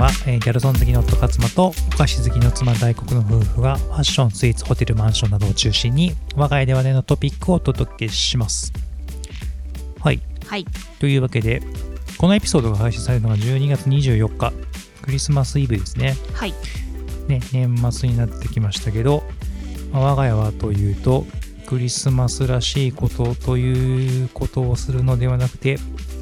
は、えーギャルソン好きの夫勝間とお菓子好きの妻大黒の夫婦がファッションスイーツホテルマンションなどを中心に我が家で話題のトピックをお届けします。はい。はい。というわけでこのエピソードが配信されるのが12月24日クリスマスイブですね。はい。ね年末になってきましたけど、まあ我が家はというとクリスマスらしいことということをするのではなくて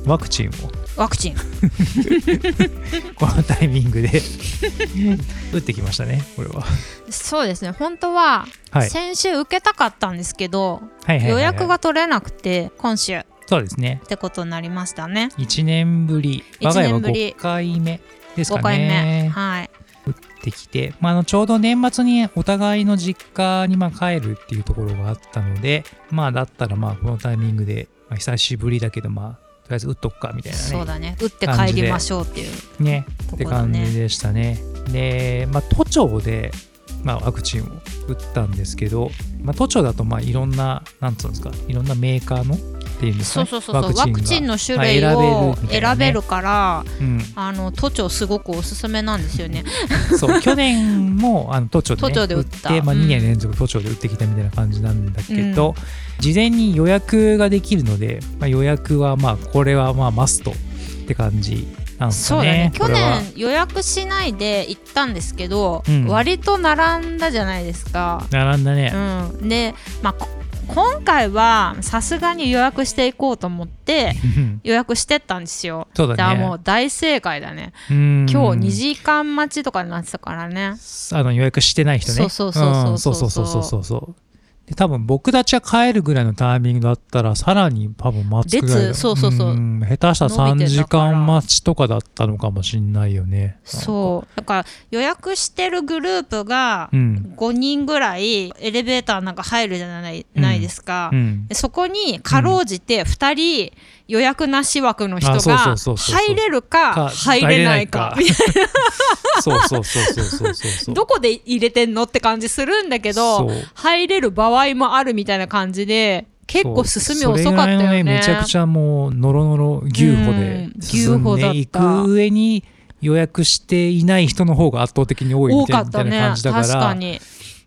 ワクチンをワクチン。このタイミングで。打ってきましたねこれは。そうですね。本当ははい。先週受けたかったんですけど、予約が取れなくて今週。っそうですね。てことになりましたね。1年ぶり。我が家は5回目ですか5回目。ねはい。打ってきて、まあ、あのちょうど年末にお互いの実家にまあ帰るっていうところがあったのでまあだったらまあこのタイミングで、まあ、久しぶりだけどまあとりあえず打っとくかみたいなね。そうだね。打って帰りましょうっていうね。って感じでしたね。で、まあ、都庁で、まあ、ワクチンを打ったんですけど、まあ、都庁だとまあいろんな、なんつうんですか、いろんなメーカーのっていうんですか、ね、そうそうそうそう。ワクチンがの種類まあを選べるからうん、あの都庁すごくおすすめなんですよね。そう去年もあの都庁で,、ね、都庁で打った。て、まあ、うん。2年連続都庁で打ってきたみたいな感じなんだけど、事前に予約ができるので、まあ、予約はまあこれはまあマストって感じなんですそうだかねね去年予約しないで行ったんですけど、うん。割と並んだじゃないですか。並んだね、うん、で、まあ、こ今回はさすがに予約していこうと思って 予約してったんですよ。そうだねからもう大正解だね。うん今日2時間待ちとかになってたからね。あの予約してない人ね。そうそうそうそうそうそうそうそうそう。で多分僕たちが帰るぐらいのタイミングだったらさらに多分待つぐらいそうそうそうん下手したら3伸びて時間待ちとかだったのかもしんないよね。そうだから予約してるグループがうん。5人ぐらいエレベーターなんか入るじゃない,、うんないですか。うん。でそこにかろうじて2人予約なし枠の人が入れるかか入れないか。入れそう そうそうそうそうそうそう。どこで入れてんのって感じするんだけど入れる場合もあるみたいな感じで結構進み遅かったよね。それぐらいのめちゃくちゃもうノロノロ牛歩で進んでいく上に予約していない人の方が圧倒的に多いみ多たいな感じだから確かに。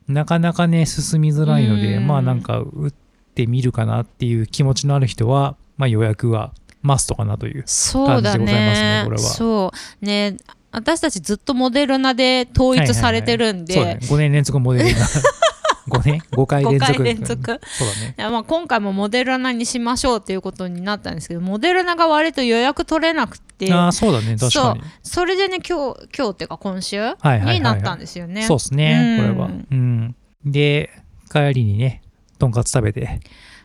なかなかね進みづらいので、うん。まあなんか打ってみるかなっていう気持ちのある人は、まあ、予約はマストかなというそうだ感じでございますねねこれは。そう。ね私たちずっとモデルナで統一されてるんで、そうだね。5年連続モデルナ。5年？5回連続。5回連続。そうだね。まあ今回もモデルナにしましょうっていうことになったんですけどモデルナが割と予約取れなくて。ああそうだね。確かに。それでね今日今日っていうか今週はいはいはいになったんですよね。そうですねこうん。れはうん。で帰りにねとんかつ食べて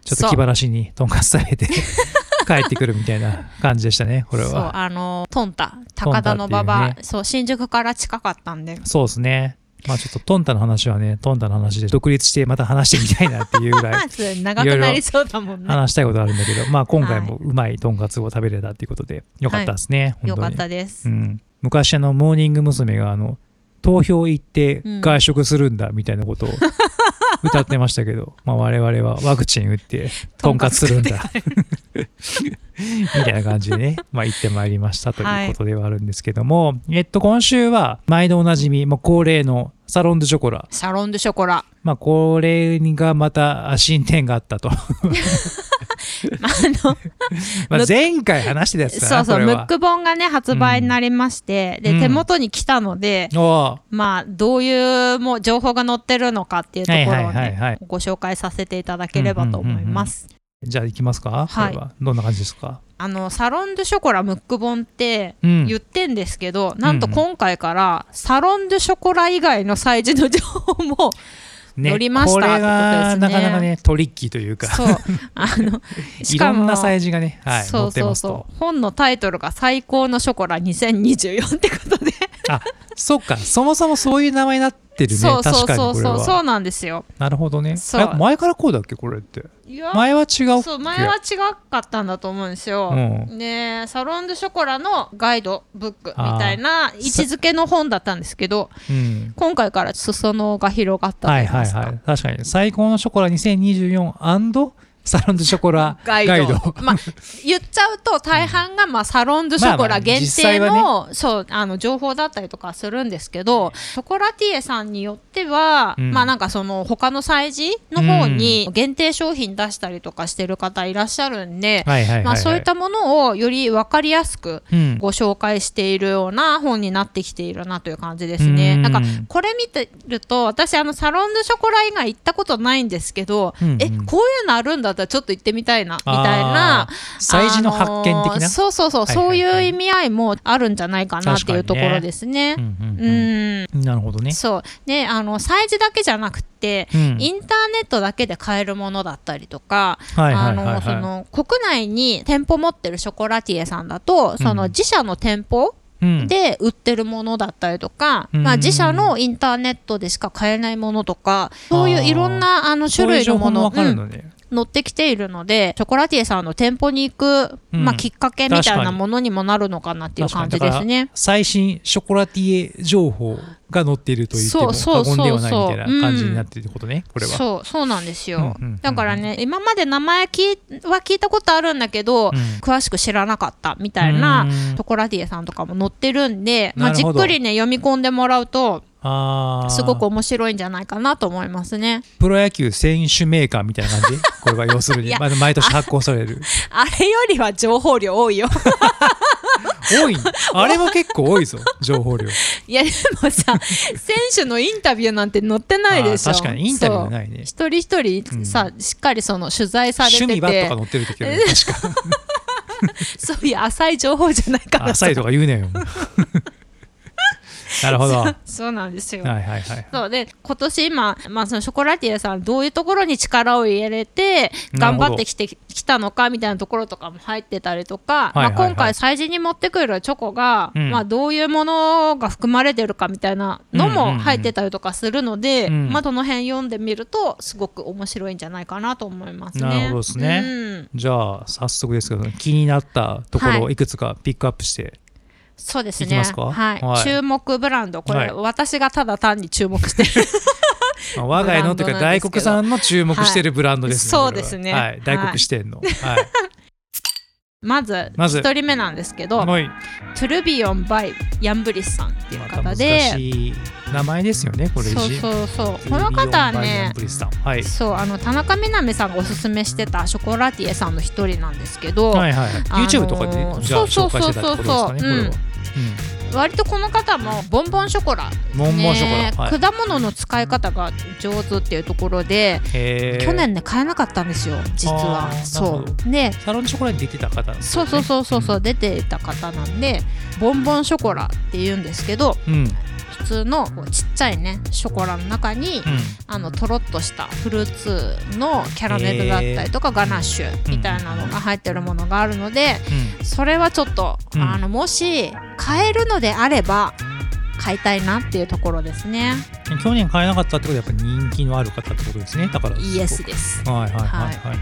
ちょっと気晴らしにとんかつ食べて 帰ってくるみたいな感じでしたねこれそうはあのトンタ。高田の馬場、ね。そう新宿から近かったんで。そうですね。まあちょっとトンタの話はねトンタの話で独立してまた話してみたいなっていうぐらい 長くなりそうだもんね。話したいことあるんだけど、まあ今回もうまいとんかつを食べれたっていうことでよかったですね、よかったです。うん、昔あのモーニング娘。があの投票行ってうん。外食するんだみたいなことを歌ってましたけど、まあ我々はワクチン打ってとんかつするんだみたいな感じでね、まあ、行ってまいりましたということではあるんですけども、えっと今週は毎度おなじみ、まあ、恒例のサロン・ドゥ・ショコラサロン・ドゥ・ショコラ。まあ、これがまた進展があったと。まああの まあ前回話してたやつそうそう、ム。ック本がね、発売になりまして、うん。で、手元に来たので、まあ、どういうもう情報が載ってるのかっていうところをはいはいはいご紹介させていただければと思います。じゃあ行きますか、はい。どんな感じですか？あの、サロン・ドゥ・ショコラ・ムック本って、うん。言ってんですけど、なんと今回からサロン・ドゥ・ショコラ以外の催事の情報も、ね乗りましたってことですね。がなかなかねトリッキーというか。そう、あの、し いかもろんな催事がね、はい、載そうってますと。そうそう本のタイトルが「最高のショコラ2024」ってことで、あそっか。そもそもそういう名前になってるね。そうそう確かにそうこれは。そうそうなんですよ。なるほどね。そう。あ前からこうだっけこれって？いや前は違うっけ？そう前は違かったんだと思うんですよ、うん。でサロン・ドゥ・ショコラのガイドブックみたいな位置づけの本だったんですけどうん。今回から裾野が広がったとはいいはいはい。確かに。最高のショコラ 2024& サロンドショコラガイドガイド。まあ、言っちゃうと大半がまあサロン・ド・ショコラ限定の,、まあまあそうあの情報だったりとかするんですけどショコラティエさんによっては、うん。まあなんかその他の催事の方に限定商品出したりとかしてる方いらっしゃるんで、まあ、そういったものをより分かりやすくうん。ご紹介しているような本になってきているなという感じですね。うん。なんかこれ見てると私あのサロン・ド・ショコラ以外行ったことないんですけど、うんうん。えこういうのあるんだったらちょっと行ってみたいなみたいな。催事の発見的な、あのーそうそうそう、はいはいはい。そういう意味合いもあるんじゃないかなっていうところですね。うんうんううん。ん。なるほどね、そう。ねあの催事だけじゃなくて、うん。インターネットだけで買えるものだったりとか、国内に店舗持ってるショコラティエさんだとそのうん自社の店舗うん。で売ってるものだったりとか、うん。まあ、自社のインターネットでしか買えないものとかそういういろんなあの種類のもの。のね、載ってきているのでショコラティエさんの店舗に行く、うん。まあ、きっかけみたいなものにもなるのかなっていう感じですね。最新ショコラティエ情報が載っていると言っても過言ではないみたいな感じになっていることね、これは。そうそうなんですよ、うんうんだからね今まで名前聞いは聞いたことあるんだけど、うん。詳しく知らなかったみたいなうん。ショコラティエさんとかも載ってるんで、まあ、じっくりね読み込んでもらうとすごく面白いんじゃないかなと思いますね。プロ野球選手メーカーみたいな感じ？これは要するに。まあ毎年発行される。あれよりは情報量多いよ。多い？あれも結構多いぞ情報量。いやでもさ選手のインタビューなんて載ってないでしょ。確かにインタビューないね。一人一人さ、しっかりその取材されて趣味はてとか載ってる時はね確か。そういう浅い情報じゃないから浅いとか言うねよ なるほど。はいそうなんですよ。はいはいそうで今年今、まあ、そのショコラティエさんどういうところに力を入れて頑張ってきてきたのかみたいなところとかも入ってたりとか、はいはいはい。まあ、今回催事に持ってくるチョコが、うん。まあ、どういうものが含まれてるかみたいなのうんうんうん。も入ってたりとかするので、うん。まあ、その辺読んでみるとすごく面白いんじゃないかなと思いますね。なるほどですね。うん。じゃあ早速ですけど気になったところはい。をいくつかピックアップして、そうですね。はい。はい。注目ブランド。これ、はい。私がただ単に注目してる。ま あ我が家のというか外国産の注目してるブランドですね、はい。そうですね。はい、大黒視点の、はいまずまず。1人目なんですけど、はい。トゥルビオン・バイ・ヤンブリスさんっていう方で、しい名前ですよねこれ。そうそうそう。この方はねはい。そうあの田中みな実さんがおすすめしてたショコラティエさんの一人なんですけど、はいはい YouTube とかで、じゃあそうそうそう紹介して割とこの方もボンボンショコラ、うん、ボンボンショコラ、ねはい、果物の使い方が上手っていうところで、去年ね買えなかったんですよ実は。そう。でサロンショコラに出てた方ね。そうそうそうそうそう、出ていた方なんでボンボンショコラって言うんですけどうんうん普通のちっちゃいねショコラの中に、あのとろっとしたフルーツのキャラメルだったりとか、ガナッシュみたいなのが入ってるものがあるので、それはちょっと、うん。あのもし買えるのであれば買いたいなっていうところですね。うん去年買えなかったってことはやっぱ人気のある方ってことですね。だからイエスです。はいはいはいはい、はい、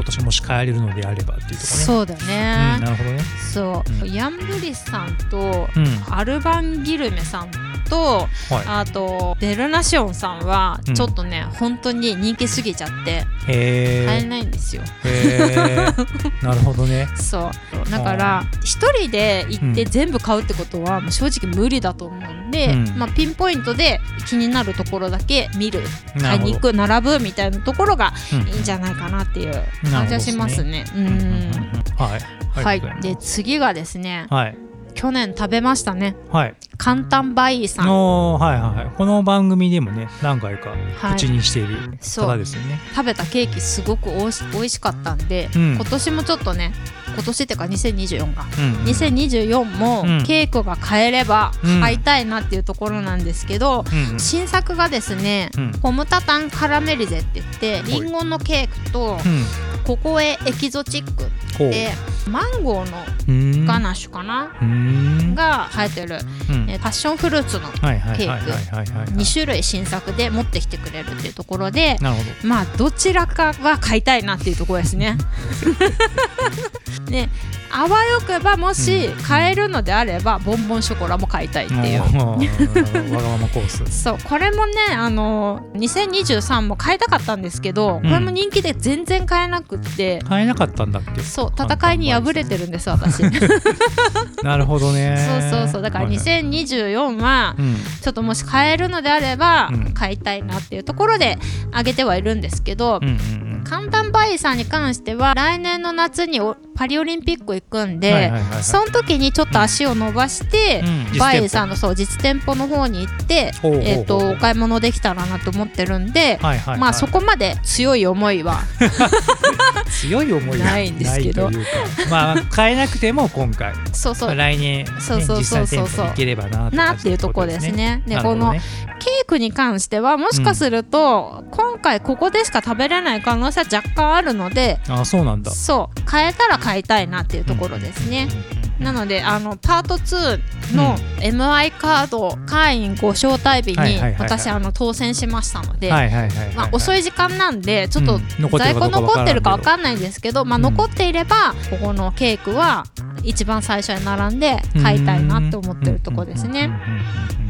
今年もし買えれるのであればっていうところね。そうだうん、ね、なるほどね。そう、うヤンブリスさんとうん。アルバン・ギルメさんとはい。あとベルナシオンさんはうん。ちょっとね、本当に人気すぎちゃってへ買ええないんですよ、なるほどね。そう。だから一人で行って全部買うってことはもう正直無理だと思うんで、うん。まあ、ピンポイントで気になるところだけ見る。買いに行くく並ぶみたいなところがうん。いいんじゃないかなっていう感じはしますね。ううんうんうん。うん。んはい。はい。で次がですね。はい。去年食べましたね。はい。簡単バイーさん。のはいはいはい。この番組でもね何回かはい。口にしている。そう。方ですよね、食べたケーキすごくおいし美味しかったんで、うん。今年もちょっとね今年っていうか2024か。うんうん。2024もうん。ケーキが買えればうん。買いたいなっていうところなんですけど、うんうん。新作がですねうん。ポムタタンカラメリゼって言ってりんごのケーキとうんココエエキゾチックでマンゴーのガナッシュかな、が生えてる、えパッションフルーツのケーク2種類新作で持ってきてくれるっていうところでまあどちらかは買いたいなっていうところですね。ねあわよくばもし買えるのであれば、ボンボンショコラも買いたいっていう。わがままコース。そうこれもねあの2023も買いたかったんですけどこれも人気で全然買えなくって。買えなかったんだっけ？そう戦いに敗れてるんです私。なるほどねそうそうそう。だから2024はちょっともし買えるのであれば買いたいなっていうところであげてはいるんですけど、カンタン・バイさんに関しては来年の夏にパリオリンピック行くんで、その時にちょっと足を伸ばして、うん、バイさんのそう実店舗の方に行って、えーと、お買い物できたらなと思ってるんで、まあそこまで強い思いは 強い思いないんですけど。まあ買えなくても今回。そうそう、来年、ね、そうそうそうそう。そう行ければななっていうところですね。で、ね、このケークに関してはもしかすると、うん、今回ここでしか食べれない可能性は若干あるのであそうなんだ。そう変えたら買いたいなっていうところですね。なのであのパート2の MI カード会員ご招待日に私あの当選しましたので遅い時間なんでちょっと在庫残ってるか分かんないんですけど、まあ、残っていればここのケークは一番最初に並んで買いたいなって思ってるとこですね。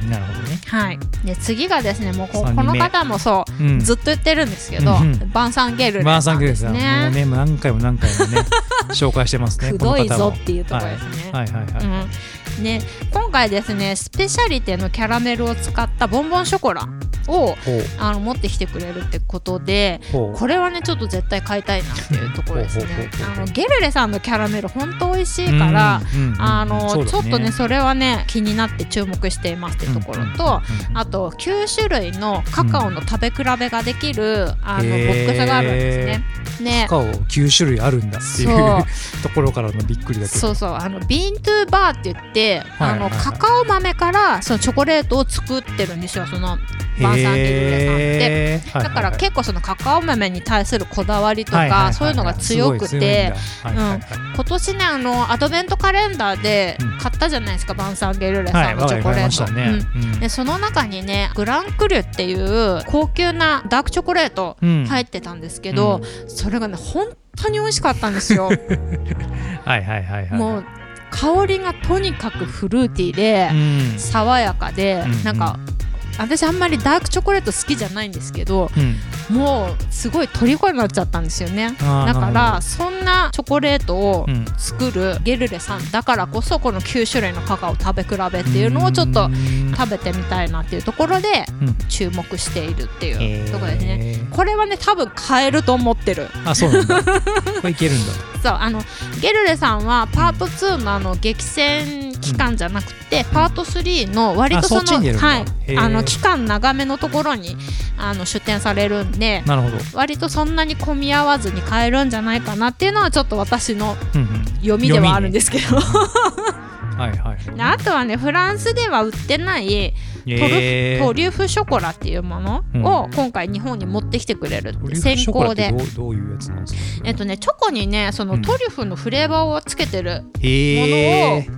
なるほどね。はい。で次がですねもうここの方もそう、うん、ずっと言ってるんですけど、うん、バンサンゲルレ、バンサンゲルレさんね。もうね何回も何回もね 紹介してますね。くど いぞっていうところですね。はい、はい、はいはい、うんね、今回ですねスペシャリテのキャラメルを使ったボンボンショコラをあの持ってきてくれるってことでこれはねちょっと絶対買いたいなっていうところですね。あのゲルレさんのキャラメル本当美味しいから、あの、ちょっとねそれはね気になって注目していますってところと、あと9種類のカカオの食べ比べができる、あのボックスがあるんですね。ね、カカオ9種類あるんだっていう ところからのびっくりだけど。そうそう。あのビントゥーバーって言って、あのカカオ豆からそのチョコレートを作ってるんですよ。そのバーサンゲルレさんって。だから結構そのカカオ豆に対するこだわりとかそういうのが強くて今年ねあのアドベントカレンダーで買ったじゃないですか、バンサンゲルレさんのチョコレート、でその中にねグランクリュっていう高級なダークチョコレート入ってたんですけど、それがね本当に美味しかったんですよ。はいはいはいはい。もう香りがとにかくフルーティーで、爽やかで、なんか私あんまりダークチョコレート好きじゃないんですけど、うん、もうすごい虜になっちゃったんですよね。だからそんなチョコレートを作るゲルレさんだからこそこの9種類のカカオ食べ比べっていうのをちょっと食べてみたいなっていうところで注目しているっていうところですね、これはね多分買えると思ってる。あそうなんだ。これいけるんだ。そうあのゲルレさんはパート2のあの激戦期間じゃなくて、パート3の割とそのはい。あの期間長めのところにあの出店されるんでなるほど。割とそんなに混み合わずに買えるんじゃないかなっていうのはちょっと私の読みではあるんですけど、はいはい、あとはねフランスでは売ってないトルトリュフショコラっていうものを今回日本に持ってきてくれるって先行で。どういうやつなんですか？えっとねチョコにねそのトリュフのフレーバーをつけてるものを、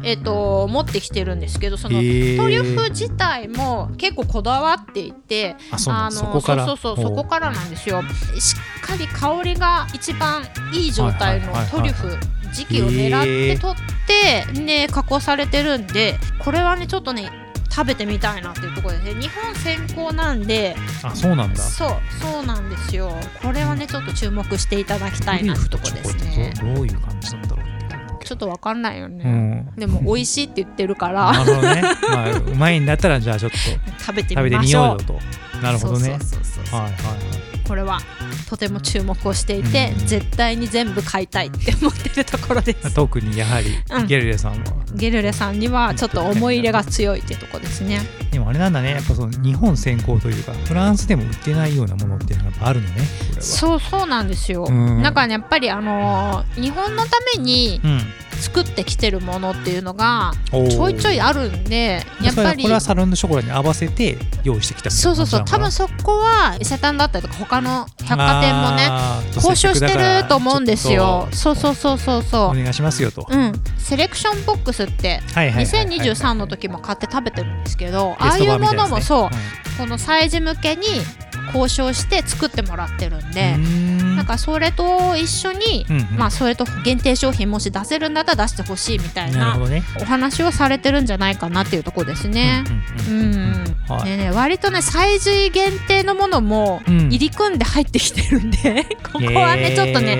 えっと持ってきてるんですけどそのトリュフ自体も結構こだわっていてあのそこから。そうそうそうそこからなんですよ。しっかり香りが一番いい状態のトリュフ時期を狙って取ってね加工されてるんでこれはねちょっとね食べてみたいなっていうところですね。日本先行なんであそうなんだ。そうそうなんですよ。これはねちょっと注目していただきたいなってとこですね。どういう感じなんだろうちょっとわかんないよね、うん、でも美味しいって言ってるから。なるほどね、まあ、うまいんだったらじゃあちょっと。食べてみましょう。と。なるほどね。はいはいはいこれはとても注目をしていて、うん、絶対に全部買いたいって思ってるところです。特にやはり、ゲルレさんはゲルレさんにはちょっと思い入れが強いっていうところですねでもあれなんだね。やっぱその日本先行というかフランスでも売ってないようなものっていうのがあるのねそうそうなんですよ、うん、なんかねやっぱりあのー、日本のために作ってきてるものっていうのがちょいちょいあるんでやっぱりこれはサロンのショコラに合わせて用意してきたそうそうそう多分そこは伊勢丹だったりとか他の百貨店もね交渉してると思うんですよ。そうそうそうそうそう。お願いしますよと、うん、セレクションボックスって2023の時も買って食べてるんですけどああいうものもそう、うん、この催事向けに交渉して作ってもらってるんでなんかそれと一緒に、うんうん、まあそれと限定商品もし出せるんだったら出してほしいみたいなお話をされてるんじゃないかなっていうところですね。うんでね割とね催事限定のものも入り組んで入ってきてるんで、ここはねちょっとね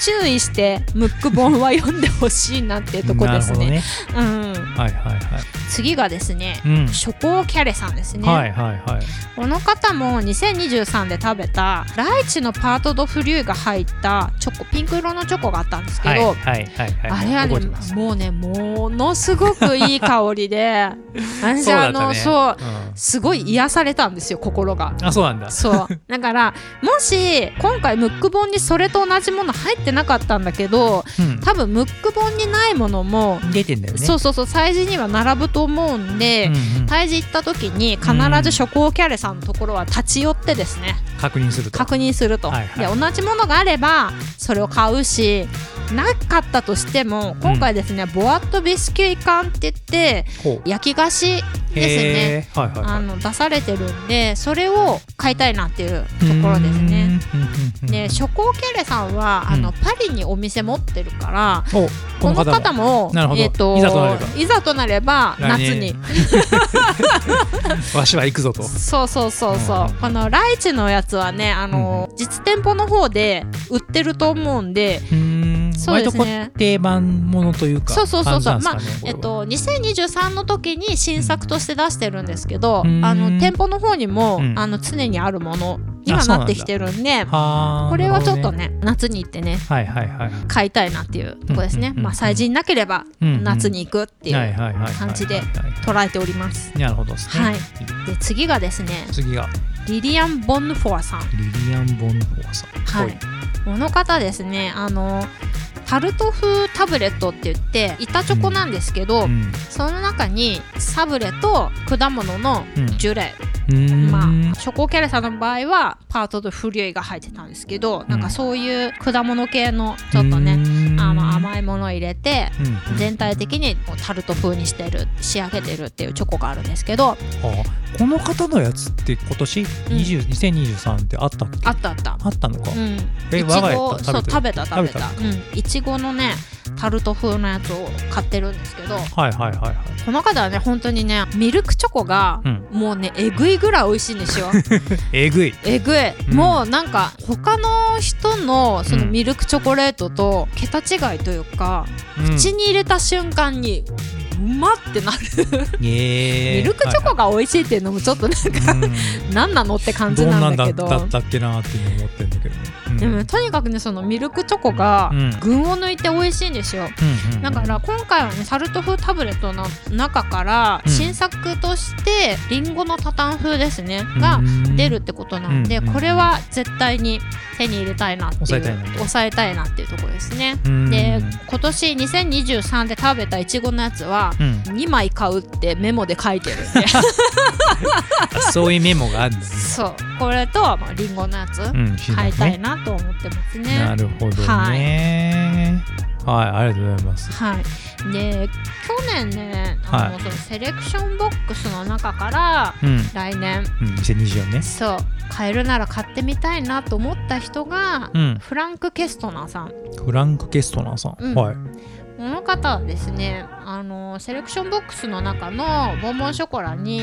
注意してムック本は読んでほしいなっていうとこですね。ね。うん、はいはいはい。次がですね、うん、ショコキャレさんですね。はいはいはい。この方も2023で食べたライチのパートドフリューが入ったチョコピンク色のチョコがあったんですけど、はいはいはいはい、あれはねもうねものすごくいい香りで私 あのそう、うん、すごい癒されたんですよ心が。あそうなんだ。そうだからもし今回ムック本にそれと同じもの入ってなかったんだけど、うん、多分ムック本にないものも出てんだよねそうそうそう催事には並ぶと思うんで、うんうん、催事行った時に必ず初行キャレさんのところは立ち寄ってですね確認すると。確認すると、はいはい、で同じものがあればそれを買うしなかったとしても今回ですね、うん、ボワットビスキュイ缶って言って焼き菓子ですね、はいはいはい、あの出されてるんでそれを買いたいなっていうところですね。で初行キャレさんは、あのパリにお店持ってるからこの方も。えーと、いざとなれば夏に。わしは行くぞと。そうそうそうそう、このライチのやつはねあの、実店舗の方で売ってると思うんでそうですね。定番ものというかそうそうそうそう、ね、まあえっと2023の時に新作として出してるんですけど、あの店舗の方にも、あの常にあるものにはなってきてるんでこれはちょっとね夏に行ってね、はいはいはい、買いたいなっていうとこですね、まあ催事なければ夏に行くっていう感じで捉えております。なるほどですね、はい、で次がですね次が。リリアン・ボンヌフォアさん。リリアン・ボンヌフォアさん。はい。この方ですねあのタルト風タブレットって言って板チョコなんですけど、うん、その中にサブレと果物のジュレ、うん、まあショコキャレさんの場合はパートとフリュイが入ってたんですけど、うん、なんかそういう果物系のちょっとね、あの甘いものを入れて、全体的にタルト風にしてる仕上げてるっていうチョコがあるんですけど、この方のやつって今年、うん、2023ってあったっけ？あったあった。あったのか、うん、え我が家そう食べた食べた。うん。いちごのねタルト風のやつを買ってるんですけど、はいはいはいはい、この方はね本当にねミルクチョコが、もうねえぐいぐらい美味しいんですよ。えぐい。えぐい、うん、もうなんか他の人のそのミルクチョコレートと桁違いというか、口に入れた瞬間にうまってなるミルクチョコが美味しいっていうのもちょっとなんか、何なのって感じなんだけど。どんなんだったっけなって思ってるんだけど。ね、うん、でもとにかくねそのミルクチョコが群を抜いて美味しいんですよ、うん、だから今回はねサルト風タブレットの中から新作としてりんごのタタン風ですねが出るってことなんでこれは絶対に手に入れたいなっていう抑えたいなっていうところですね。で今年2023で食べたいちごのやつは、うん、2枚買うってメモで書いてる。ん でそういうメモがあるんだ、ね、そう。これと、まあ、リンゴのやつ、うん、買いたいなと思ってますね。なるほどね、はい、はい、ありがとうございます。はい。で去年ねあの、はい、そのセレクションボックスの中から、うん、来年、うん、2024年そう。買えるなら買ってみたいなと思った人が、うん、フランク・ケストナーさん。フランク・ケストナーさん、はいこの方はですねあのセレクションボックスの中のボンボンショコラに、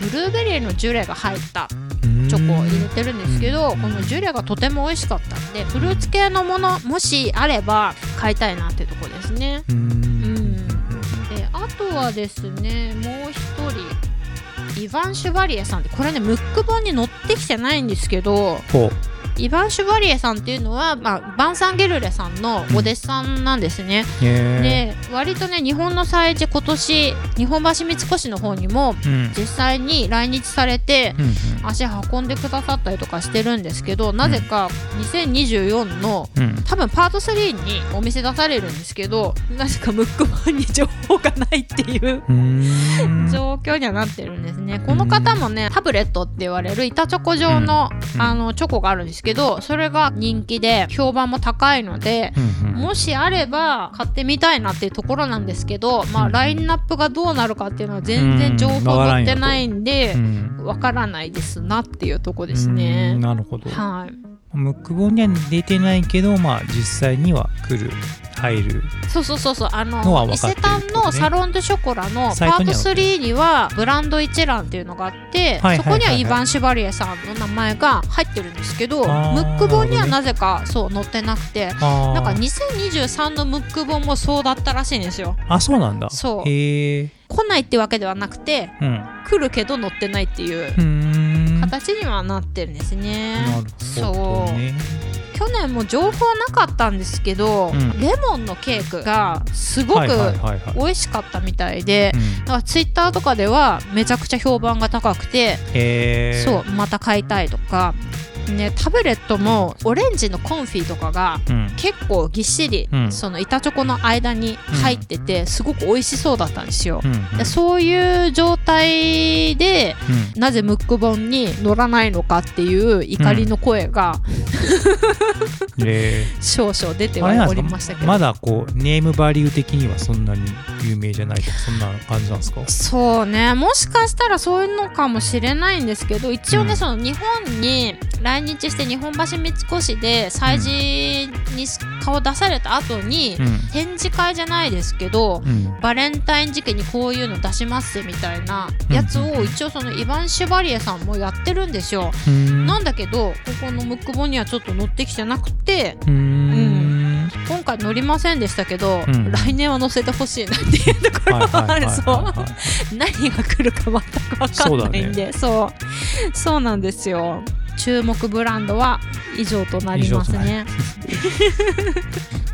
ブルーベリーのジュレが入ったチョコを入れてるんですけど、このジュレがとても美味しかったんでフルーツ系のものもしあれば買いたいなっていうところですね。うん。であとはですねもう一人イヴァン・シュバリエさんってこれねムック本に載ってきてないんですけどイヴァン・シュバリエさんっていうのは、まあ、バンサン・ゲルレさんのお弟子さんなんですね。うん、で割とね日本の催事今年日本橋三越の方にも実際に来日されて足運んでくださったりとかしてるんですけどなぜか2024の多分パート3にお店出されるんですけどなぜかムック版に情報がないっていう状況にはなってるんですね。この方もねタブレットって言われる板チョコ状のあのチョコがあるんですけどそれが人気で評判も高いのでもしあれば買ってみたいなっていうところなんですけどまあラインナップがどうなるかっていうのは全然情報載ってないんでわからないですなっていうとこですね。なるほど。はい。ムック本には出てないけど、まあ、実際には来る入る。そうそうそうそうあの伊勢丹のサロン・ド・ショコラのパート3にはブランド一覧っていうのがあって、そこにはイヴァン・シュバリエさんの名前が入ってるんですけどムック本にはなぜかそう載ってなくてなんか2023のムック本もそうだったらしいんですよ。あそうなんだ。そう。へえ来ないってわけではなくて、うん、来るけど載ってないっていう形にはなってるんですね。そう。去年も情報なかったんですけど、うん、レモンのケークがすごく美味しかったみたいで、だからツイッターとかではめちゃくちゃ評判が高くて、そうまた買いたいとかね、タブレットもオレンジのコンフィとかが結構ぎっしり、うん、その板チョコの間に入っててすごく美味しそうだったんですよ、うん、そういう状態で、うん、なぜムック本に乗らないのかっていう怒りの声が、え。ー、少々出てはおりましたけど。まだこうネームバリュー的にはそんなに有名じゃないとかそんな感じなんですか？そうね。もしかしたらそういうのかもしれないんですけど一応ね、その日本に来日して日本橋三越で催事に顔出された後に、うん、展示会じゃないですけど、うん、バレンタイン時期にこういうの出しますみたいなやつを一応そのイヴァン・シュバリエさんもやってるんですよ。なんだけどここのムック本にはちょっと載ってきてなくて。うん。今回乗りませんでしたけど、うん、来年は乗せてほしいなっていうところはあるそう 何が来るか全く分かんないんで。そう、ね。そう、そうなんですよ注目ブランドは以上となりますね。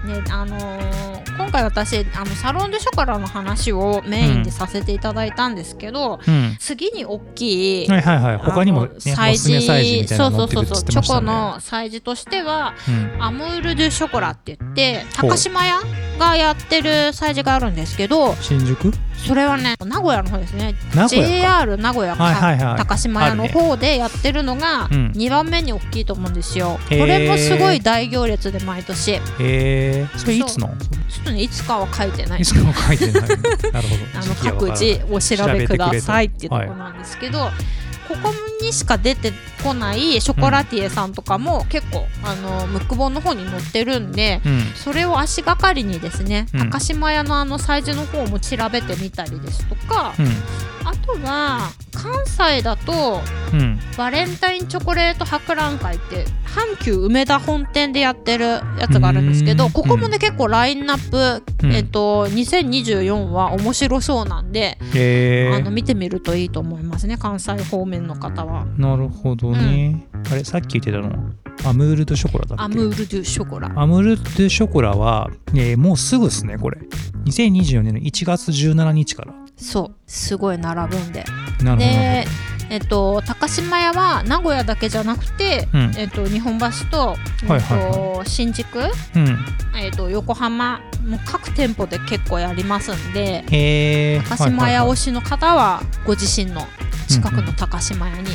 ねあのー、今回私あのサロン・デ・ショコラの話をメインでさせていただいたんですけど、うん、次に大きい、はいはいはい、他にも、ね、催事そうそうそうそう、チョコの催事としては、うん、アムール・デ・ショコラって言って高島屋がやってる催事があるんですけど新宿？それはね名古屋の方ですね。JR 名古屋か、はいはいはい、高島屋の方でやってるのが2番目に大きいと思うんですよ、これもすごい大行列で毎年。へえそれいつの？ちょっとねいつかは書いてない。いつかは書いてない。なるほど。あの各自お調べくださいっていうところなんですけど、はいここにしか出てこないショコラティエさんとかも結構、あのムック本の方に載ってるんで、うん、それを足がかりにですね、うん、高島屋のあの催事の方も調べてみたりですとか、うん、あとは関西だと、バレンタインチョコレート博覧会って阪急梅田本店でやってるやつがあるんですけどここもね結構ラインナップ、えっと、2024は面白そうなんで、あの見てみるといいと思いますね関西方面の方は。なるほどね、あれさっき言ってたの？アムール・ド・ショコラだっけ？アムール・ド・ショコラ。アムール・ド・ショコラは、えー、もうすぐですねこれ。2024年の1月17日から。そう。すごい並ぶんで。なるほど。でえっと、高島屋は名古屋だけじゃなくて、うん、えっと、日本橋と,、えっと新宿、うん、えっと、横浜も各店舗で結構やりますんで高島屋推しの方はご自身の近くの高島屋に、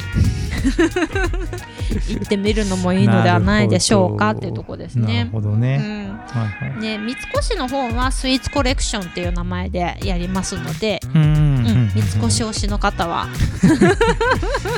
行ってみるのもいいのではないでしょうかっていうとこですね。なるほどね。うん。はいはい、ね三越の方はスイーツコレクションっていう名前でやりますので、うん、三越推しの方は。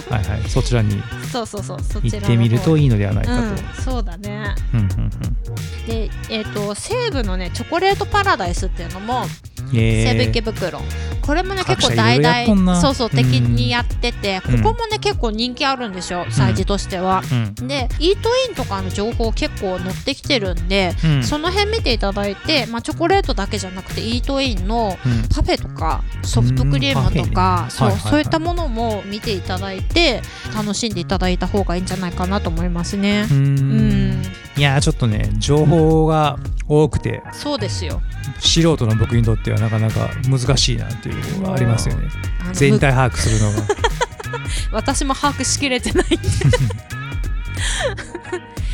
はいはい。そちらに。そうそうそうそちら行ってみるといいのではないかと。うん、そうだね。うんうんうん、でえっ、ー、と西武のねチョコレートパラダイスっていうのも。西武池袋これもね結構大々そうそう的にやってて、ここもね結構人気あるんですよ催事としては、でイートインとかの情報結構載ってきてるんで、その辺見ていただいて、まあ、チョコレートだけじゃなくてイートインのパフェとかソフトクリームとか、そうそういったものも見ていただいて楽しんでいただいた方がいいんじゃないかなと思いますね。うん。いやーちょっとね情報が多くて。そうですよ。素人の僕にとってはなかなか難しいなっていうありますよね。全体把握するのが。私も把握しきれてない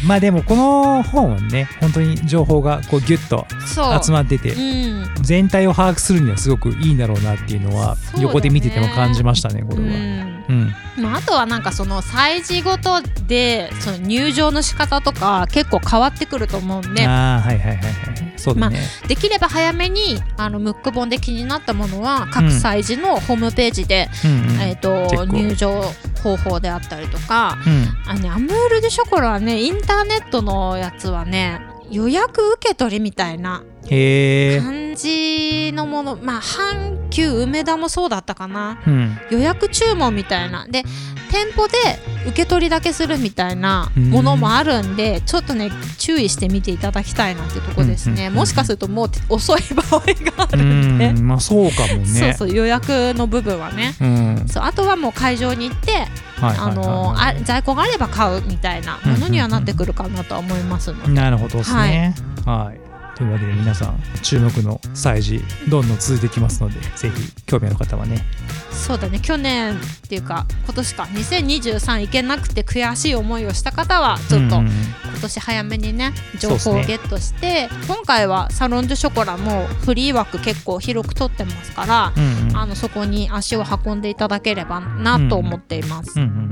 まあでもこの本はね本当に情報がこうギュッと集まっててうん。全体を把握するにはすごくいいんだろうなっていうのは横で見てても感じましたねこれは。まあ、あとはなんかその催事ごとでその入場の仕方とか結構変わってくると思うんで。ああはいはいはいはいそうだね、できれば早めにあのムック本で気になったものは各うん催事のホームページで、うんうん。えー、と入場方法であったりとか。うん。あの、ね、アムール・デ・ショコラはねインターネットのやつはね予約受け取りみたいなへえ、感じのものまあ阪急梅田もそうだったかな。うん、予約注文みたいな。で店舗で受け取りだけするみたいなものもあるんでちょっとね注意して見ていただきたいなっていうところですね。うんうんうん。うんもしかするともう遅い場合があうるんで、んまあそうかもね。そうそう予約の部分はね。うん。そうあとはもう会場に行って、在庫があれば買うみたいなものにはなってくるかなとは思いますので、なるほどですね。はい、というわけで皆さん注目の催事どんどん続いてきますのでぜひ興味ある方はね。そうだね。去年っていうか今年か。2023行けなくて悔しい思いをした方はちょっとうん。今年早めにね情報をゲットして、今回はサロン・デュ・ショコラもフリー枠結構広く取ってますから、うんうん。あのそこに足を運んでいただければなと思っています。うんうん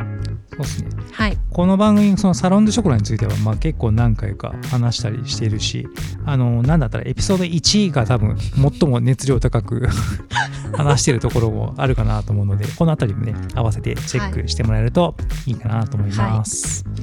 そうですね。はい、この番組そのサロン・デュ・ショコラについては、まあ、結構何回か話したりしているしあのなんだったらエピソード1が多分最も熱量高く 話してるところもあるかなと思うのでこの辺りもね合わせてチェックしてもらえるといいかなと思います。はい、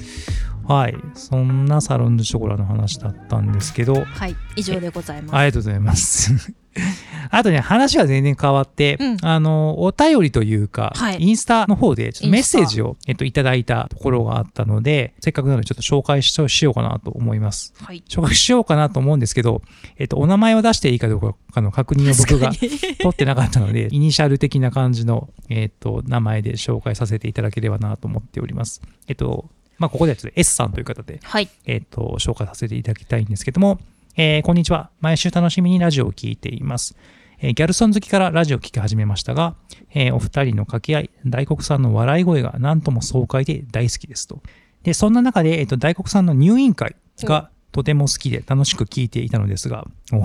そんなサロン・デュ・ショコラの話だったんですけどはい、以上でございます。ありがとうございます。あとね、話は全然変わって、うんあの、お便りというか、はいインスタの方でちょっとメッセージイを、えっと、いただいたところがあったので、せっかくなのでちょっと紹介ししようかなと思います。はい、紹介しようかなと思うんですけど、えっと、お名前を出していいかどうかの確認を僕が取ってなかったので、イニシャル的な感じの、えっと、名前で紹介させていただければなと思っております。えっと、まあ、ここではちょっと S さんという方で、はい、えっ、と、紹介させていただきたいんですけども、えーこんにちは。毎週楽しみにラジオを聞いています。えーギャルソン好きからラジオを聞き始めましたが、えーお二人の掛け合い、大黒さんの笑い声が何とも爽快で大好きですと。で、そんな中で、えっ、と、大黒さんの入院会がとても好きで楽しく聞いていたのですが、お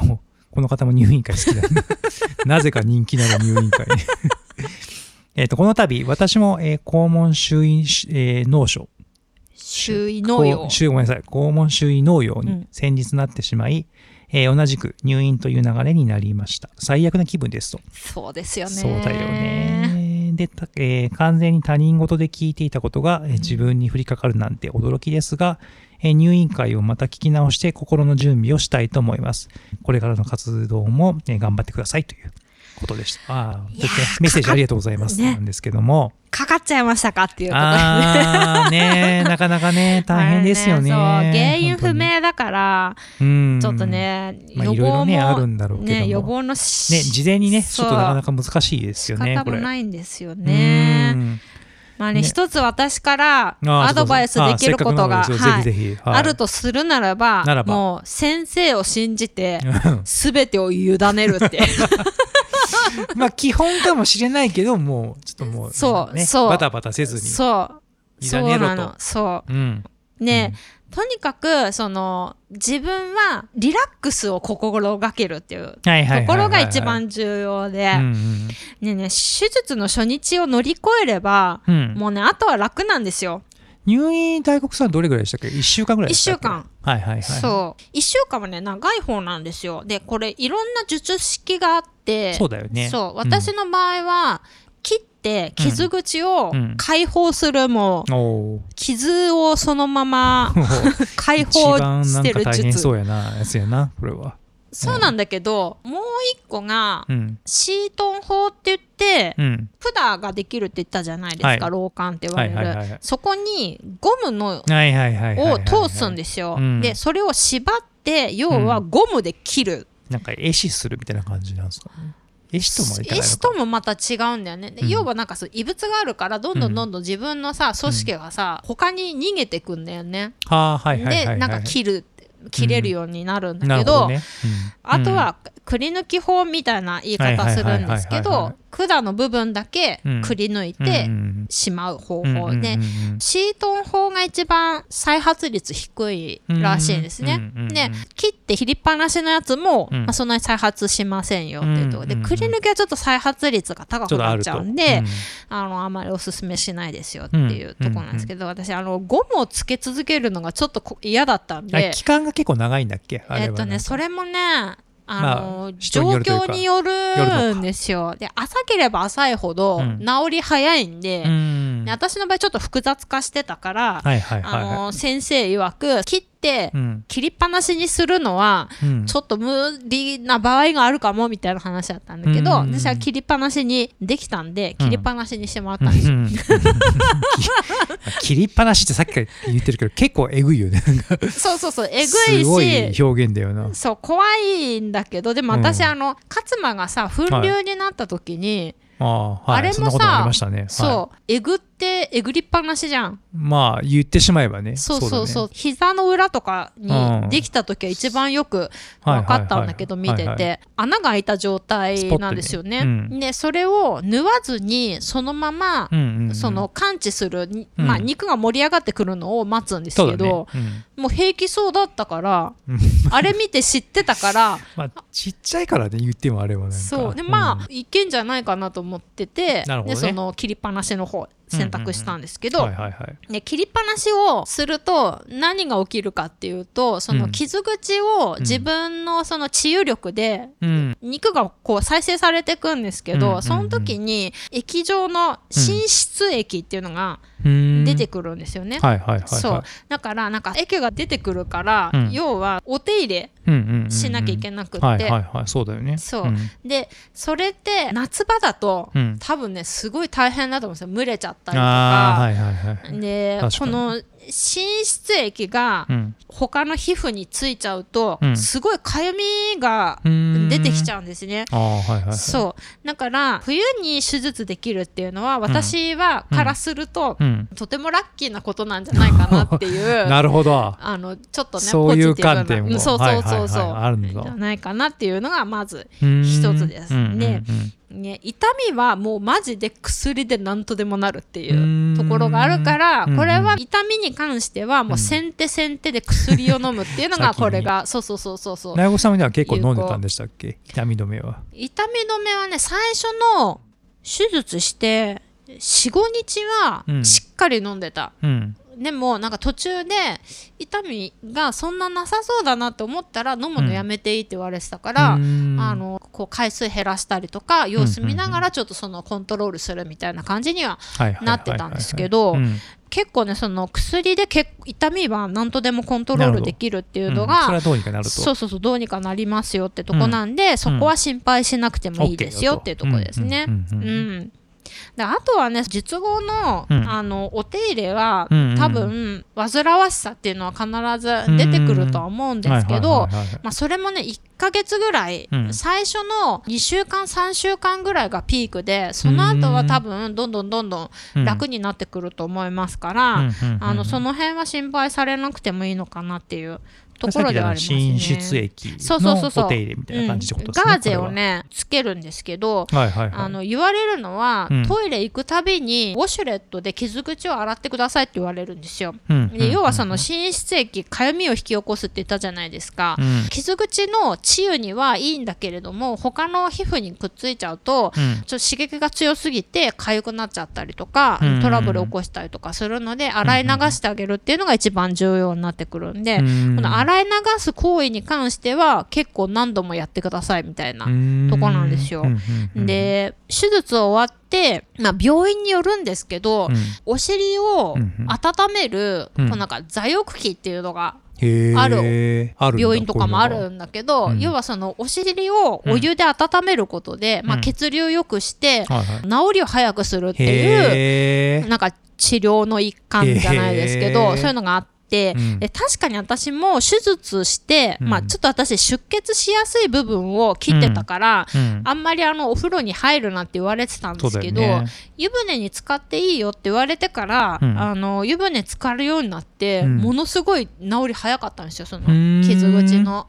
この方も入院会好きだ、ね。なぜか人気なる入院会。えっと、この度、私も、えー肛門周囲、えー脳症、周囲農業ごめんなさい。肛門周囲農用にうん。先日なってしまい、えー同じく入院という流れになりました。最悪な気分ですと。そうですよね。そうだよね。で、たえー完全に他人事で聞いていたことが、えー自分に降りかかるなんて驚きですが、えー入院会をまた聞き直して心の準備をしたいと思います。これからの活動も、えー頑張ってくださいということでした。ああメッセージありがとうございます、ね。なんですけども。かかっちゃいましたかっていうところでね。ね。なかなかね大変ですよね。あれそう原因不本明だから、ちょっとね、まあ予防も、ねあるんだろうね、予防のしね、事前にね、ちそう。ょっとなかなか難しいですよね、これ。仕方もないんですようね。んまあねね。一つ私からアドバイスできることが、あるとするならばならば。もう先生を信じてうん。全てを委ねるって まあ、基本かもしれないけど、もう、ちょっともう、ね、そうそう。バタバタせずに。そう委そうねろとなのそう。ん。うね、とにかくその自分はリラックスを心がけるっていうところが一番重要で、うんうんねえねえ手術の初日を乗り越えれば、うん。もうねあとは楽なんですよ、入院大国さんどれぐらいでしたっけ ?1 週間ぐらいでしたっけ？一週間。はいはいはい。そう。1週間はね長い方なんですよ。でこれいろんな術式があって。そうだよね。そう。私の場合は、切って傷口をうん。解放するもう傷をそのまま 解一放番なんしてるか大変術そうやな、やつやな、これは。そうなんだけど、もう一個がうん。シートン法って言って、うん。管ができるって言ったじゃないですか、はい。老管って言われる、そこにゴムの。を通すんですよ、うん。でそれを縛って要はゴムで切る、なんか、壊死するみたいな感じなんですか？ね。エシトもいかないエシトもまた違うんだよね、うん、要はなんかそう異物があるからどんどんどんどん自分のさ組織がさ、うん、他に逃げてくんだよね、でなんか切る切れるようになるんだけど,、あとはくり抜き法みたいな言い方するんですけど管の部分だけくり抜いてしまう方法でシートン法が一番再発率低いらしいんですね。で切って切りっぱなしのやつも、まあ、そんなに再発しませんよっていうところでくり抜きはちょっと再発率が高くなっちゃうんであのあんまりおすすめしないですよっていうところなんですけど私あのゴムをつけ続けるのがちょっと嫌だったんで。期間が結構長いんだっけ？えっとねそれもねあの、まあ、状況によるんですよ。で浅ければ浅いほど治り早いんでうん、で私の場合ちょっと複雑化してたから、はいはいはいはい、あの先生曰く切って切りっぱなしにするのはちょっと無理な場合があるかもみたいな話だったんだけど、うん、私は切りっぱなしにできたんで切りっぱなしにしてもらったんです。切りっぱなしってさっきから言ってるけど結構えぐいよね。そうそうそうえぐいしすごい表現だよな。そう怖いんだけどでも私、あの勝間がさ粉流になった時に、はいあはい、あれもさ、ね、そう、えぐってえぐりっぱなしじゃん。まあ言ってしまえばね。そうそうそう、ね、膝の裏とかにできた時は一番よく分かったんだけど見てて穴が開いた状態なんですよね、ねうん、でそれを縫わずにそのまま、うんうんうん、その感知する、まあ、肉が盛り上がってくるのを待つんですけど、ね。うん、もう平気そうだったから あれ見て知ってたから まあちっちゃいからね言ってもあれはねそう。でまあ、いけんじゃないかなと思ってて、ね、でその切りっぱなしの方選択したんですけど切りっぱなしをすると何が起きるかっていうとその傷口を自分のその治癒力で肉がこう再生されていくんですけどその時に液状の滲出液っていうのが出てくるんですよね。そう。だからなんか液が出てくるから、要はお手入れしなきゃいけなくて。そうだよね。そう、うん、でそれって夏場だと、うん、多分ねすごい大変だと思うんですよ。蒸れちゃったりとか、はいはいはい、でこの滲出液が他の皮膚についちゃうと、うん、すごいかゆみが出てきちゃうんですね。はいはい、そう。だから冬に手術できるっていうのは私はからすると、うん、とてもラッキーなことなんじゃないかなっていう なるほど。あのちょっとねそういう観点も。そうそうそうそう、はいはいはい、あるんじゃないかなっていうのがまず一つです。で、ね、痛みはもうマジで薬で何とでもなるっていうところがあるからこれは痛みに関してはもう先手先手で薬を飲むっていうのが これがそうそうそうそうそう。苗子さんには結構飲んでたんでしたっけ？痛み止めは。痛み止めはね最初の手術して45日はしっかり飲んでた、うん、でもなんか途中で痛みがそんななさそうだなって思ったら飲むのやめていいって言われてたから、うん、あのこう回数減らしたりとか様子見ながらちょっとそのコントロールするみたいな感じにはなってたんですけど結構ねその薬でけ痛みは何とでもコントロールできるっていうのが、うん、そそそうそうそうどうにかなりますよってとこなんで、うん、そこは心配しなくてもいいですよっていうとこですね。うんであとはね術後のうん、あのお手入れは、うんうん、多分煩わしさっていうのは必ず出てくるとは思うんですけどそれもね1ヶ月ぐらい、うん、最初の2週間3週間ぐらいがピークでその後は多分どんどんどんどん楽になってくると思いますから、あのその辺は心配されなくてもいいのかなっていうところではありますね。進出液のお手入れみたいな感じってことですね。ガーゼをねつけるんですけど、はいはいはい、あの言われるのは、うん、トイレ行くたびにウォシュレットで傷口を洗ってくださいって言われるんですよ。うん、で要はその進出液かゆみを引き起こすって言ったじゃないですか。うん、傷口の治癒にはいいんだけれども他の皮膚にくっついちゃうと、ちょっと刺激が強すぎて痒くなっちゃったりとか、トラブル起こしたりとかするので洗い流してあげるっていうのが一番重要になってくるんで、この洗い流す行為に関しては結構何度もやってくださいみたいなとこなんですよ。で手術終わって、まあ、病院によるんですけど、うん、お尻を温める、うん、こうなんか座浴器っていうのがある。病院とかもあるんだけど、うん、要はそのお尻をお湯で温めることで、まあ、血流を良くして、治りを早くするっていうなんか治療の一環じゃないですけどそういうのがあって。て、うん。で確かに私も手術して、うん。まあ、ちょっと私出血しやすい部分を切ってたから、うん。あんまりあのお風呂に入るなって言われてたんですけど、ね。湯船に浸かっていいよって言われてから、うん。あの湯船浸かるようになって、うんものすごい治り早かったんですよそのうん。傷口の。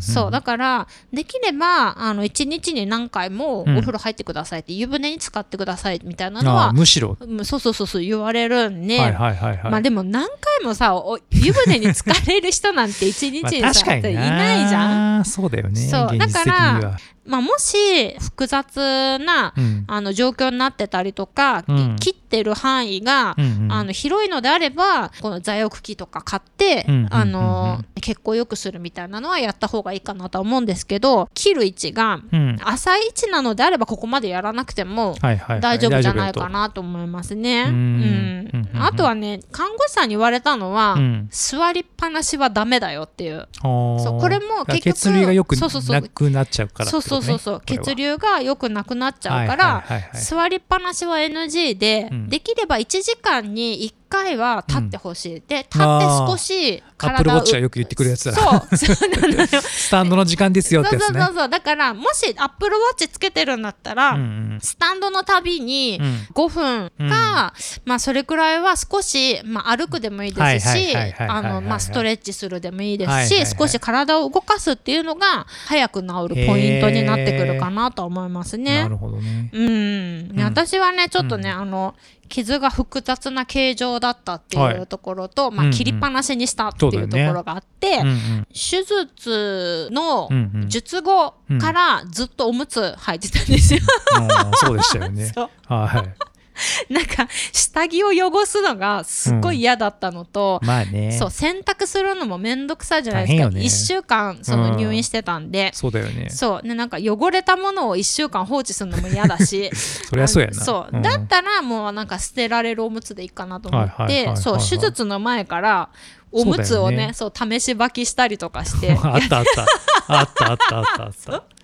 そうだからできればあの1日に何回もおうん。風呂入ってくださいって、湯船に浸かってくださいみたいなのあはあむしろ、うんそうそうそうそう言われるんで、まあでも何回もさお湯船に浸かれる人なんて1日 まあにさいないじゃん。んそうだよねそう現実的にだはまあ、もし複雑なうん。あの状況になってたりとか、うん。切ってる範囲が、うんうんあの広いのであればこの座浴器とか買って、あの血行良くするみたいなのはやった方がいいかなとは思うんですけど切る位置がうん。浅い位置なのであればここまでやらなくても大丈夫じゃないかなと思いますね。うん。うん。うんうんあとはね看護師さんに言われたのは、うん。座りっぱなしはダメだよっていう。そそうこれも結局血流がよくそうそうそう。なくなっちゃうからってそうそうそうそう。血流が良くなくなっちゃうから、座りっぱなしは NG で、うん。できれば1時間に1回は立ってほしい、で立って少しアップルウォッチがよく言ってくるやつだ。そうそうなのよ。スタンドの時間ですよってやつね。そうそうそうだからもしアップルウォッチつけてるんだったら、うんうん。スタンドのたびにうん。5分か、まあそれくらいは少し、まあ、歩くでもいいですしストレッチするでもいいですし、はいはいはい。少し体を動かすっていうのが早く治るポイントになってくるかなと思いますね。な。るほどね。うん、ねうん。私はねちょっとね、あの傷が複雑な形状だったっていうところと、まあ、うんうん。切りっぱなしにしたっていうところがあって、うんうん。手術のうんうん。術後からずっとおむつ履いてたんですよ。うん。そうでしたよね。はい なんか下着を汚すのがすっごい嫌だったのと、まあね。そう洗濯するのもめんどくさいじゃないですか、ね。1週間その入院してたんで、そうだよね。そう。ねなんか汚れたものを1週間放置するのも嫌だし。そりゃそうやな。そう、ん。だったらもうなんか捨てられるおむつでいいかなと思ってそう手術の前からおむつをねそそう試し履きしたりとかして。あったあった。あったあったあったあった。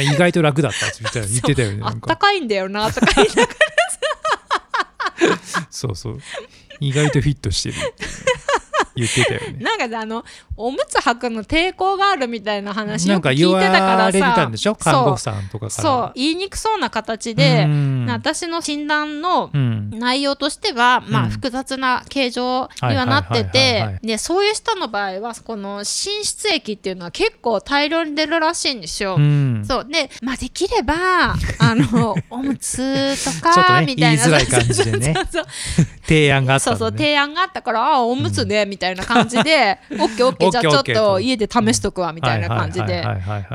意外と楽だったって言ってたよ言ってたよねあったかいんだよなとか言いながらそうそう。意外とフィットしてるって言ってたよね。なんかねあのおむつ履くの抵抗があるみたいな話なんかよく聞いて言たからさ。んでしょ？看護婦さんとかから。そう。言いにくそうな形で、うん。私の診断のうん。内容としては、まあ、うん複雑な形状にはなっててでそういう人の場合はこの滲出液っていうのは結構大量に出るらしいんですよ。うん。そう。で、まあ、できればあの おむつとかみたいな。言いづらい感じでね。提案があったそうそう提案があったからあおむつね、みたいな感じで オッケーオッケーじゃあちょっとと。家で試しとくわみたいな感じで。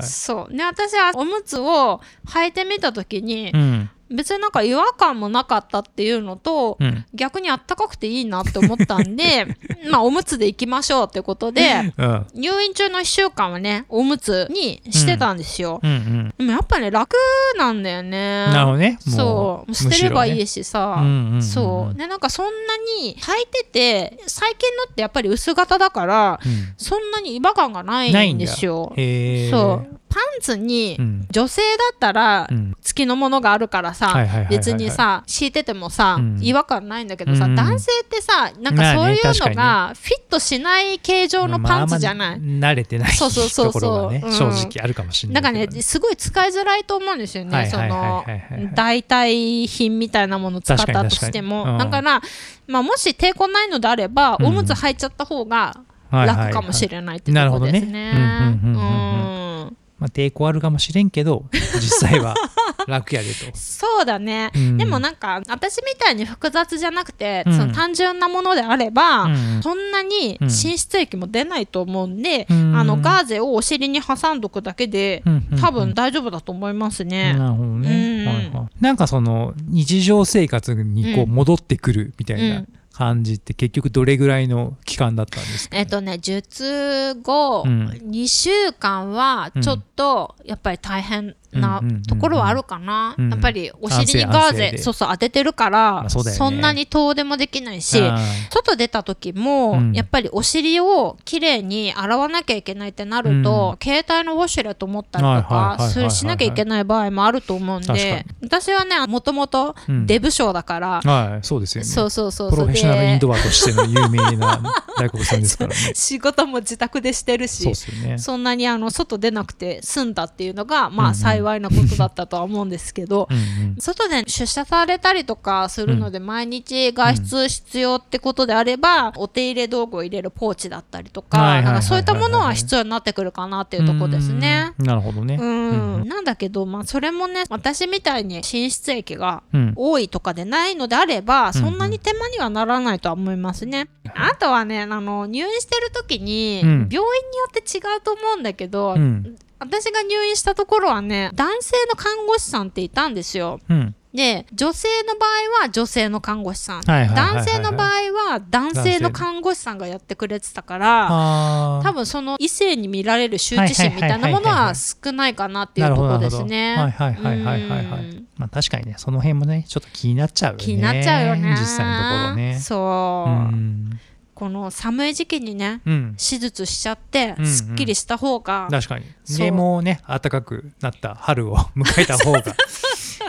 そう。で私はおむつを履いてみた時にうん別になんか違和感もなかったっていうのと、うん。逆にあったかくていいなって思ったんで まあおむつで行きましょうってことでうん。入院中の1週間はねおむつにしてたんですよ、うんうん。でもやっぱね楽なんだよね。なるほどね。もそう捨てればいいししさ、うんうんうんそう。でなんかそんなに履いてて最近のってやっぱり薄型だからうん。そんなに違和感がないんですよ。そうパンツにうん。女性だったらうん。月のものがあるからさ、別にさ敷いててもさ、うん。違和感ないんだけどさ、うん。男性ってさなんかそういうのがフィットしない形状のパンツじゃない、まああんま慣れてないそうそうそうそう。正直あるかもしれなないんかねすごい使いづらいと思うんですよね、その代替品みたいなもの使ったとしても、だから、まあ、もし抵抗ないのであれば、うん。おむつ履いちゃった方が楽かもしれないってなるほどね。とこですね。まあ抵抗あるかもしれんけど実際は 楽やでと。そうだね、うん。でもなんか私みたいに複雑じゃなくて、うん。その単純なものであれば、うん。そんなにうん。滲出液も出ないと思うんで、うん。あのガーゼをお尻に挟んどくだけで、多分大丈夫だと思いますね。なるほどね、うん。はいはい。なんかその日常生活にこううん。戻ってくるみたいな。うん感じって結局どれぐらいの期間だったんですか、えっとね術後うん。2週間はちょっとやっぱり大変なところはあるかな、うんうんやっぱりお尻にガーゼそうそう当ててるから、まあそね。そんなに遠出もできないし外出た時も、うん。やっぱりお尻をきれいに洗わなきゃいけないってなると、携帯のウォシュレット持ったりとかしなきゃいけない場合もあると思うんで。私はねもともとうん。デブ症だから、はいそうですよね。そうそうそう。そうプロフェッショナルインでドアとしての有名な大黒さんですからね。仕事も自宅でしてるしね。そんなにあの外出なくて済んだっていうのがまうんうんあ幸いなことだったとは思うんですけど、うんうん。外で出社されたりとかするので、毎日外出必要ってことであれば、お手入れ道具を入れるポーチだったりとか、なんかそういったものは必要になってくるかなっていうところですね。うん。なるほどね。うん、うん。なんだけど、まあ、それもね私みたいに脂質液がうん。多いとかでないのであれば、そんなに手間にはならないとは思いますね。あとはねあの入院してる時に、うん。病院によって違うと思うんだけど、うん私が入院したところはね男性の看護師さんっていたんですよ。うん。で女性の場合は女性の看護師さん、男性の場合は男性の看護師さんがやってくれてたからあ多分その異性に見られる羞恥心みたいなものは少ないかなっていうところですね。はいはいはいはいはい。はうん。いまあ確かにねその辺もねちょっと気になっちゃうよね気になっちゃうよね実際のところね。そう、うんこの寒い時期にねうん。手術しちゃってうんうん。すっきりした方が、確かに。そう。でもうね暖かくなった春を 迎えた方が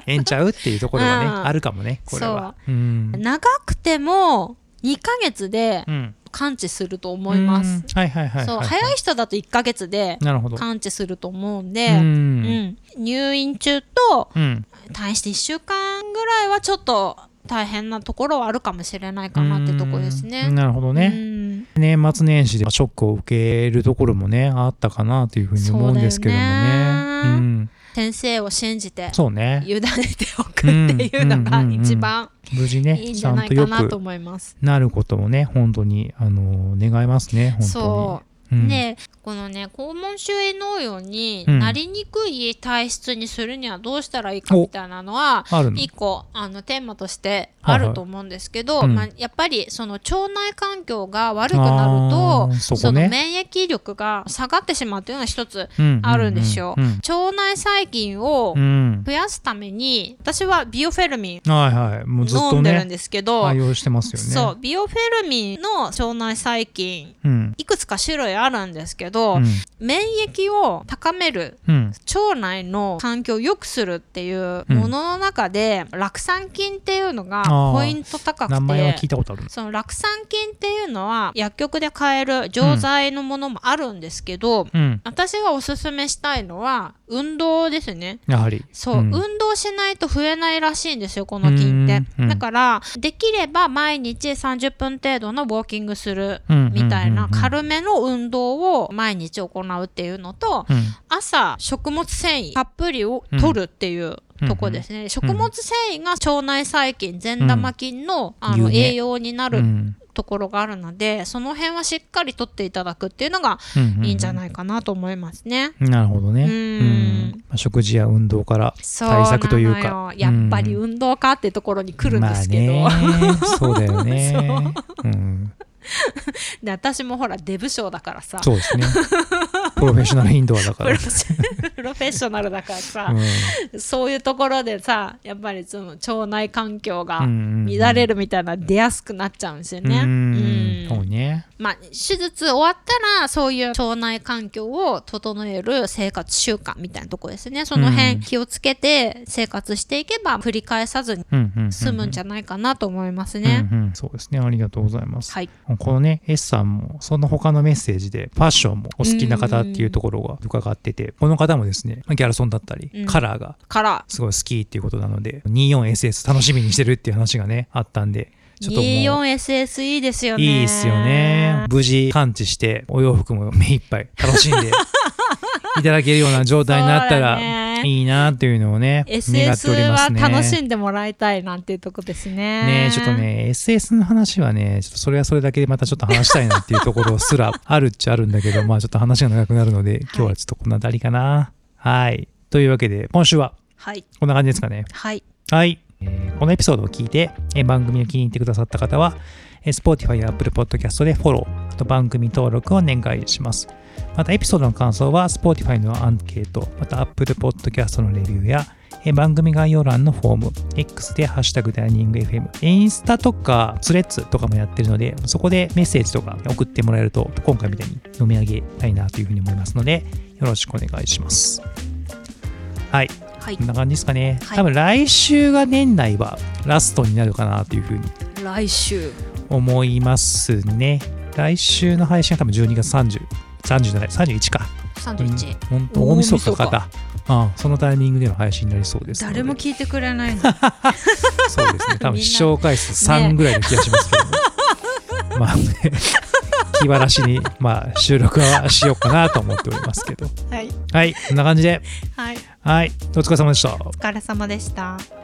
え えんちゃうっていうところはね、うん。あるかもねこれは。う。ん。長くても2ヶ月でうん。完治すると思います。うん。はいはいはいはいそう早い人だと1ヶ月でなるほど。完治すると思うんうで、うん。ん。入院中とうん。対して1週間ぐらいはちょっと大変なところはあるかもしれないかなってとこですね。うんなるほどうねん。年末年始でショックを受けるところもねあったかなというふうに思うんですけどもね。そうだよね。うん先生を信じてそうね。委ねておくっていうのが一番無事ねいいんじゃないちゃんとよくかなと思います。なることをね本当にあの願いますね本当に。そううん。でこのね肛門周囲農業にうん。なりにくい体質にするにはどうしたらいいかみたいなのはあるの？一個あのテーマとしてあると思うんですけど、まあ、やっぱりその腸内環境が悪くなるとあーその免疫力が下がってしまうというのが一つうんあるんですよ。うん。腸内細菌をうん。増やすために私はビオフェルミンはいはい。もうずっと飲んでるんねですけど、そうビオフェルミンの腸内細菌うん。いくつか種類あるんですけど、うん。免疫を高めるうん。腸内の環境を良くするっていうものの中で、酪酸菌っていうのがポイント高く名前は聞ていたことある。その酪酸菌っていうのは薬局で買える錠剤のものもあるんですけど、うん。私がおすすめしたいのは運動ですね。やはり。そう、ん。運動しないと増えないらしいんですよこの菌って。だからできれば毎日30分程度のウォーキングするうん。みたいな軽めの運動を毎日行うっていうのとうん。朝食物繊維たっぷりを取るっていうとこですね、食物繊維が腸内細菌善玉菌の,、あの栄養になるうん。ところがあるので、その辺はしっかり取っていただくっていうのがうんいいんじゃないかなと思いますね。なるほどね。うん。食事や運動から対策というなかやっぱり運動家っていうところに来るんですけど、そうだよね。うん、で私もほらデブ症だからさそうですね。プロフェッショナルインドアだからプロ。フェッショナルだからさ、うそういうところでさやっぱりその腸内環境がん乱れるみたいな出やすくなっちゃうんですよね。うんうんそうね。まあ、手術終わったらそういう腸内環境を整える生活習慣みたいなとこですねそのうん辺気をつけて生活していけば繰り返さずに済むんじゃないかなと思いますうんね。うんそうですね。ありがとうございます。はい、このね、S さんも、その他のメッセージで、ファッションもお好きな方っていうところが伺ってて、この方もですね、ギャルソンだったりうん、カラーがからすごい好きっていうことなので、24SS 楽しみにしてるっていう話がね、あったんで、ちょっともう、24SS いいですよね。いいっすよね。無事完治して、お洋服も目いっぱい楽しんで いただけるような状態になったらねいいなっていうのをね、願って SS おりますね。は楽しんでもらいたいなんていうとこですね。ねちょっとね、SS の話はね、ちょっとそれはそれだけでまたちょっと話したいなっていうところすらあるっちゃあるんだけど、まあちょっと話が長くなるので、今日はちょっとこの辺りかな。はい。というわけで、今週ははい。こんな感じですかね。はい。はい。このエピソードを聞いて、番組を気に入ってくださった方は、Spotify や Apple Podcast でフォロー、あと番組登録をお願いします。またエピソードの感想は Spotify のアンケート、また Apple Podcast のレビューや番組概要欄のフォーム、X でハッシュタグダイニング FM、インスタとかスレッズとかもやってるので、そこでメッセージとか送ってもらえると、今回みたいに読み上げたいなというふうに思いますので、よろしくお願いします。はい。はい、こんな感じですかね。はい、多分来週が年内はラストになるかなというふうに。来週。思いますね。来週の配信は多分12月30、30じゃない、31か。31。本当、大晦日かだ。ああそのタイミングでの配信になりそうです誰も聞いてくれないの。そうですね。多分視聴回数3ぐらいの気がしますけど、ね、まあね。気晴らしに、まあ、収録はしようかなと思っておりますけど。はい、はい、こんな感じで。はい、はい、お疲れ様でした。お疲れ様でした。